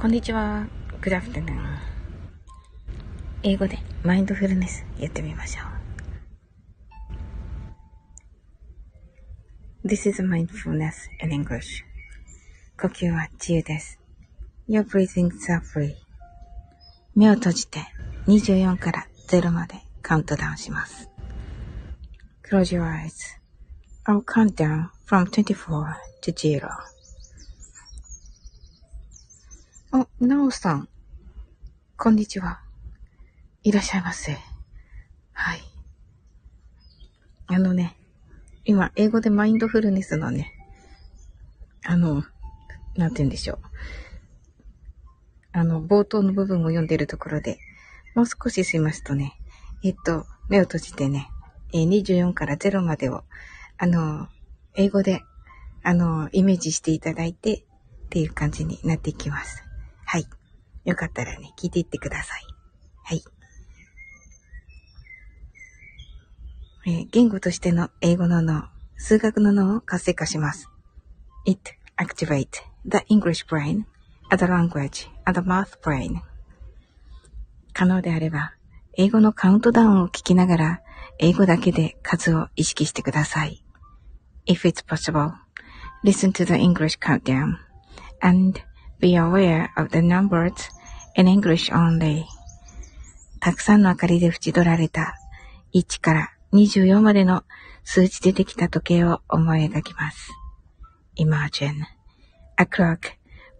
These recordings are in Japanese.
こんにちは。Good afternoon. 英語でマインドフルネスやってみましょう。This is mindfulness in English. 呼吸は自由です。Your breathing are free. 目を閉じて24から0までカウントダウンします。Close your eyes. I'll count down from 24 to 0. お、なおさん。こんにちは。いらっしゃいませ。はい。あのね、今、英語でマインドフルネスのね、あの、なんて言うんでしょう。あの、冒頭の部分を読んでるところで、もう少ししますとね、えっと、目を閉じてね、24から0までを、あの、英語で、あの、イメージしていただいて、っていう感じになっていきます。はい。よかったらね、聞いていってください。はい。えー、言語としての英語の脳、数学の脳を活性化します。It activate the English brain, the language, and the math brain. 可能であれば、英語のカウントダウンを聞きながら、英語だけで数を意識してください。If it's possible, listen to the English countdown and Be aware of the numbers in English only. たくさんの明かりで縁取られた1から24までの数字でできた時計を思い描きます。Imagine a clock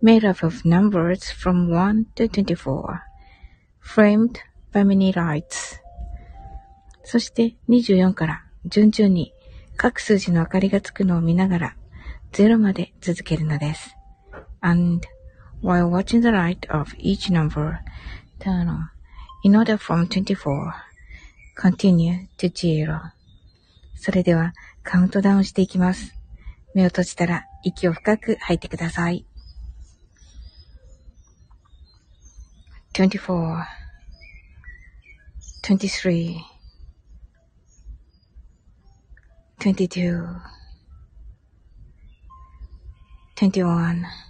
made up of numbers from 1 to 24, framed by many lights. そして24から順々に各数字の明かりがつくのを見ながら0まで続けるのです。And while watching the light of each number turn on in order from 24 continue to zero それではカウントダウンしていきます。目を閉じたら息を深く吐いてください。24 23 22 21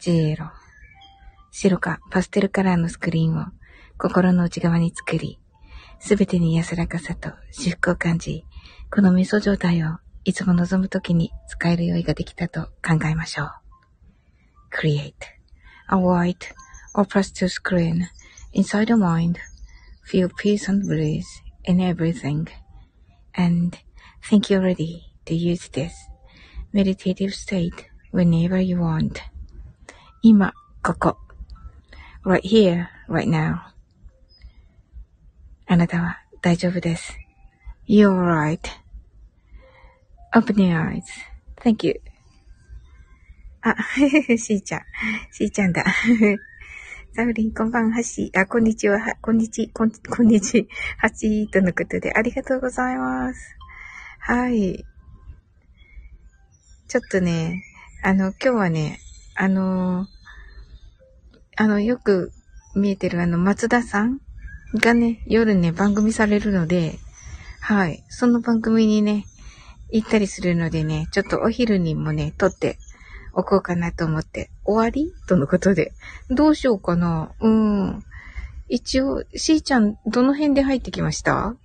ジエロ。白かパステルカラーのスクリーンを心の内側に作り、すべてに安らかさと至福を感じ、この味噌状態をいつも望むときに使える用意ができたと考えましょう。Create a white or pastel screen inside your mind. Feel peace and bliss in everything. And think you're ready to use this meditative state whenever you want. 今、ここ。right here, right now. あなたは大丈夫です。You're right.Open your eyes.Thank you. あ、しーちゃん。しーちゃんだ。サウリン、こんばんはし。あ、こんにちは。こんにち、こん、こんにち。はしとのことで、ありがとうございます。はい。ちょっとね、あの、今日はね、あの、あの、よく見えてるあの、松田さんがね、夜ね、番組されるので、はい。その番組にね、行ったりするのでね、ちょっとお昼にもね、撮っておこうかなと思って、終わり？とのことで。どうしようかなうん。一応、しーちゃん、どの辺で入ってきました？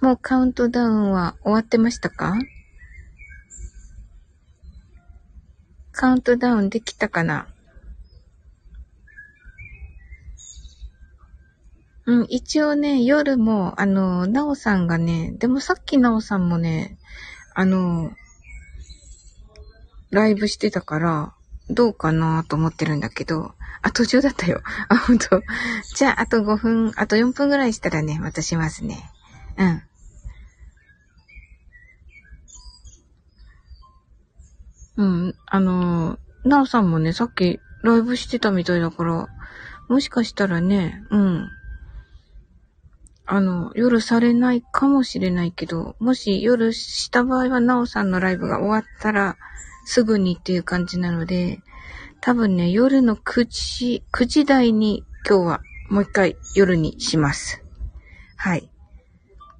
もうカウントダウンは終わってましたか？カウントダウンできたかな？うん、一応ね、夜も、あの、なおさんがね、でもさっきなおさんもね、あの、ライブしてたから、どうかなと思ってるんだけど、あ、途中だったよ。あ、ほんと。じゃあ、あと5分、あと4分ぐらいしたらね、またしますね。うん。うん、あの、なおさんもね、さっきライブしてたみたいだから、もしかしたらね、うん。あの、夜されないかもしれないけど、もし夜した場合は、なおさんのライブが終わったら、すぐにっていう感じなので、多分ね、夜の9時、9時台に今日はもう一回夜にします。はい。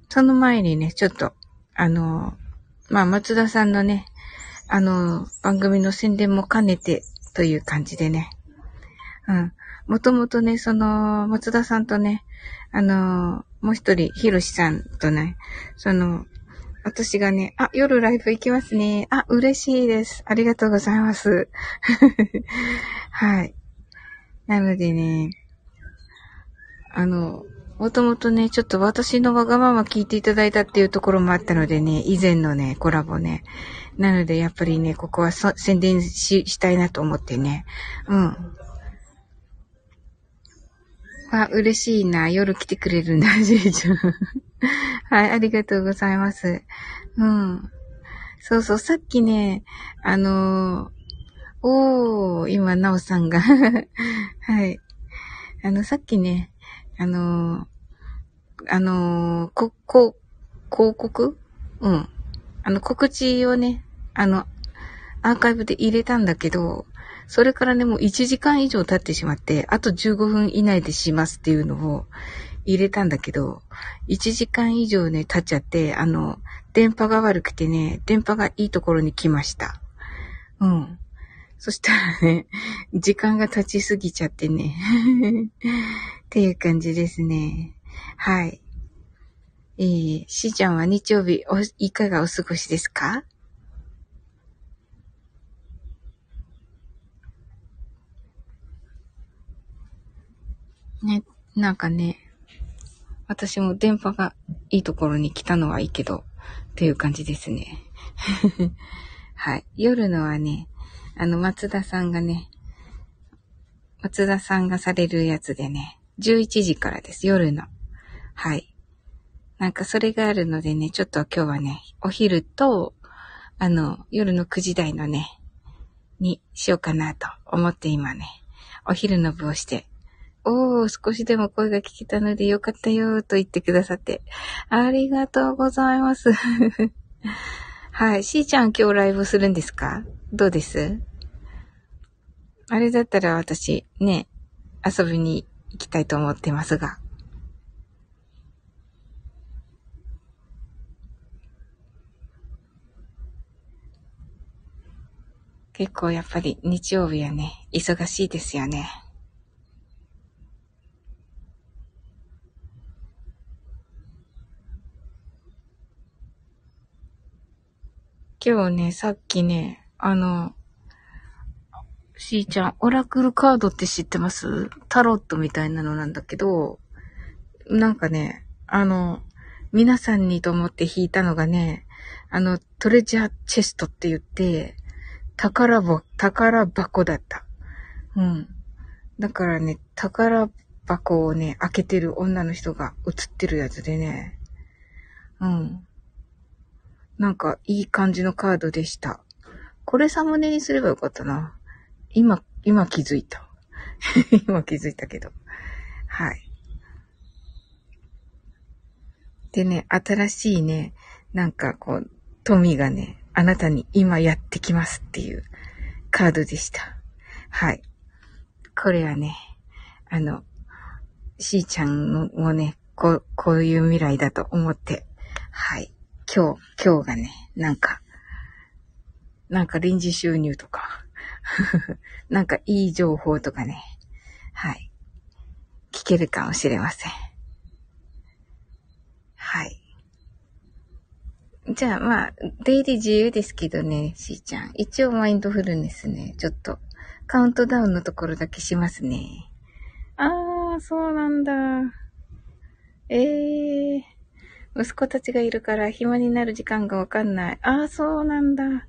その前にね、ちょっと、あの、まあ、松田さんのね、あの、番組の宣伝も兼ねてという感じでね。うん。もともとね、その、松田さんとね、あの、もう一人、ひろしさんとね、その、私がね、あ、夜ライブ行きますね。あ、嬉しいです。ありがとうございます。はい。なのでね、あの、もともとね、ちょっと私のわがまま聞いていただいたっていうところもあったのでね、以前のね、コラボね。なので、やっぱりね、ここは宣伝し、したいなと思ってね。うん。あ、嬉しいな。夜来てくれるんだ、じいちゃん。はい、ありがとうございます。うん。そうそう、さっきね、あのー、おー、今、なおさんが はい。あの、さっきね、あのー、あのー、こ、こ、広告？うん。あの、告知をね、あの、アーカイブで入れたんだけど、それからね、もう1時間以上経ってしまって、あと15分以内でしますっていうのを入れたんだけど、1時間以上ね、経っちゃって、あの、電波が悪くてね、電波がいいところに来ました。うん。そしたらね、時間が経ちすぎちゃってね。っていう感じですね。はい。えー、しーちゃんは日曜日お、いかがお過ごしですか？ね、なんかね、私も電波がいいところに来たのはいいけど、っていう感じですね。はい。夜のはね、あの、松田さんがね、松田さんがされるやつでね、11時からです、夜の。はい。なんかそれがあるのでね、ちょっと今日はね、お昼と、あの、夜の9時台のね、にしようかなと思って今ね、お昼の部をして、おー、少しでも声が聞けたのでよかったよーと言ってくださって、ありがとうございます。はい。しーちゃん今日ライブするんですか？どうです？あれだったら私、ね、遊びに行きたいと思ってますが。結構やっぱり日曜日はね、忙しいですよね。今日ね、さっきね、あの、しーちゃん、オラクルカードって知ってます？タロットみたいなのなんだけど、なんかね、あの、皆さんにと思って引いたのがね、あの、トレジャーチェストって言って、宝箱、宝箱だった。うん。だからね、宝箱をね、開けてる女の人が映ってるやつでね。うん。なんか、いい感じのカードでした。これサムネにすればよかったな。今、今気づいた。今気づいたけど。はい。でね、新しいね、なんかこう、富がね、あなたに今やってきますっていうカードでした。はい。これはね、あの、しーちゃんもね、こう、こういう未来だと思って、はい。今日、今日がね、なんか、なんか臨時収入とか、なんかいい情報とかね、はい。聞けるかもしれません。はい。じゃあまあ、出入り自由ですけどね、しーちゃん。一応マインドフルネスね、ちょっと、カウントダウンのところだけしますね。あー、そうなんだ。えー、息子たちがいるから暇になる時間がわかんない。あー、そうなんだ。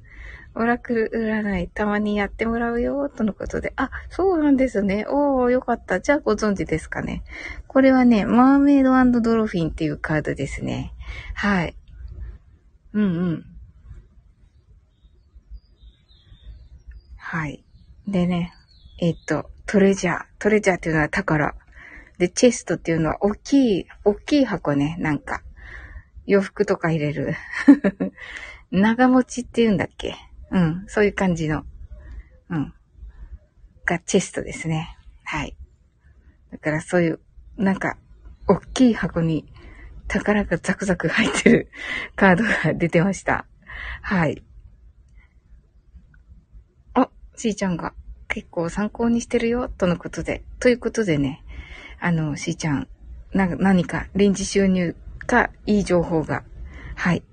オラクル占い、たまにやってもらうよ、とのことで。あ、そうなんですね。おー、よかった。じゃあご存知ですかね。これはね、マーメイドドロフィンっていうカードですね。はい。うんうん。はい。でね、えっと、トレジャー。トレジャーっていうのは宝。で、チェストっていうのは大きい、大きい箱ね、なんか。洋服とか入れる。長持ちって言うんだっけ？うん、そういう感じの。うん。がチェストですね。はい。だからそういう、なんか、大きい箱に宝がザクザク入ってる カードが出てました。はい。あ、しーちゃんが結構参考にしてるよ、とのことで。ということでね、あの、しーちゃん、な、何か臨時収入かいい情報が、はい、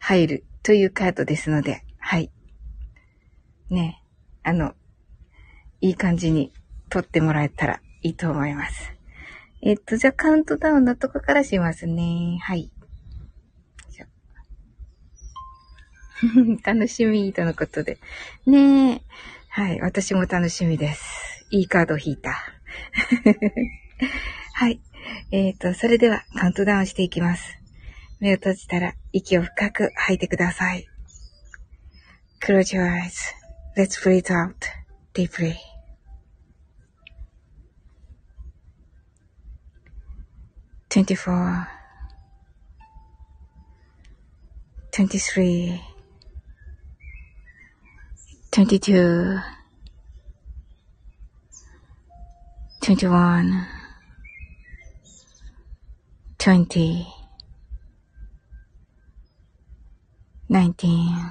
入るというカードですので、ね、あの、いい感じに撮ってもらえたらいいと思います。えっと、じゃあカウントダウンのとこからしますね。はい。楽しみとのことで。ねえ。はい。私も楽しみです。いいカード引いた。はい。えっ、ー、と、それではカウントダウンしていきます。目を閉じたら息を深く吐いてください。Close your eyes.Let's breathe out deeply. twenty-four, twenty-three, twenty-two, twenty-one, twenty, nineteen,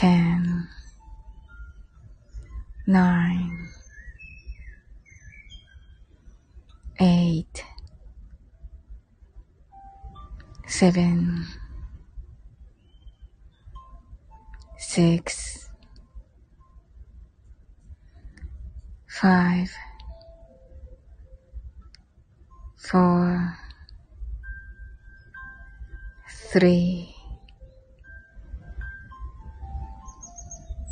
ten, nine, eight, seven, six, five, four, three,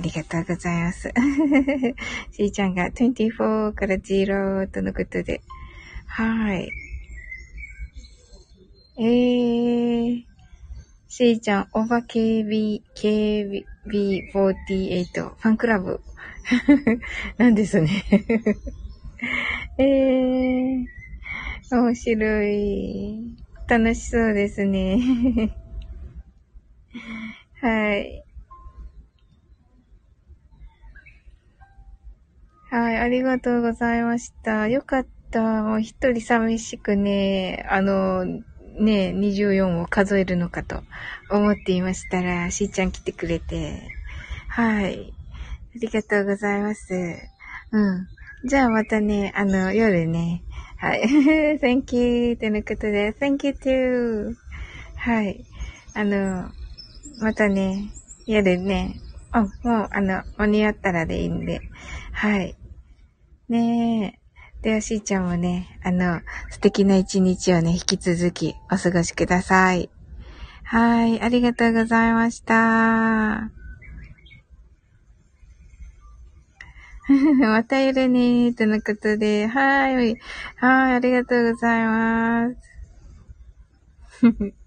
ありがとうございます。しーちゃんが24から0とのことで。はい。えー、しーちゃん、オーバー KB、KB48、ファンクラブ。なんですね。えー、面白い。楽しそうですね。はい。はい、ありがとうございました。よかった。もう一人寂しくね、あの、ね、24を数えるのかと思っていましたら、しーちゃん来てくれて。はい。ありがとうございます。うん。じゃあまたね、あの、夜ね。はい。thank you とのことで、thank you too. はい。あの、またね、夜ね、あ、もう、あの、間に合ったらでいいんで。はい。ねえ。では、しーちゃんもね、あの、素敵な一日をね、引き続きお過ごしください。はい、ありがとうございました。またいるねー、とのことで、はい、はい、ありがとうございます。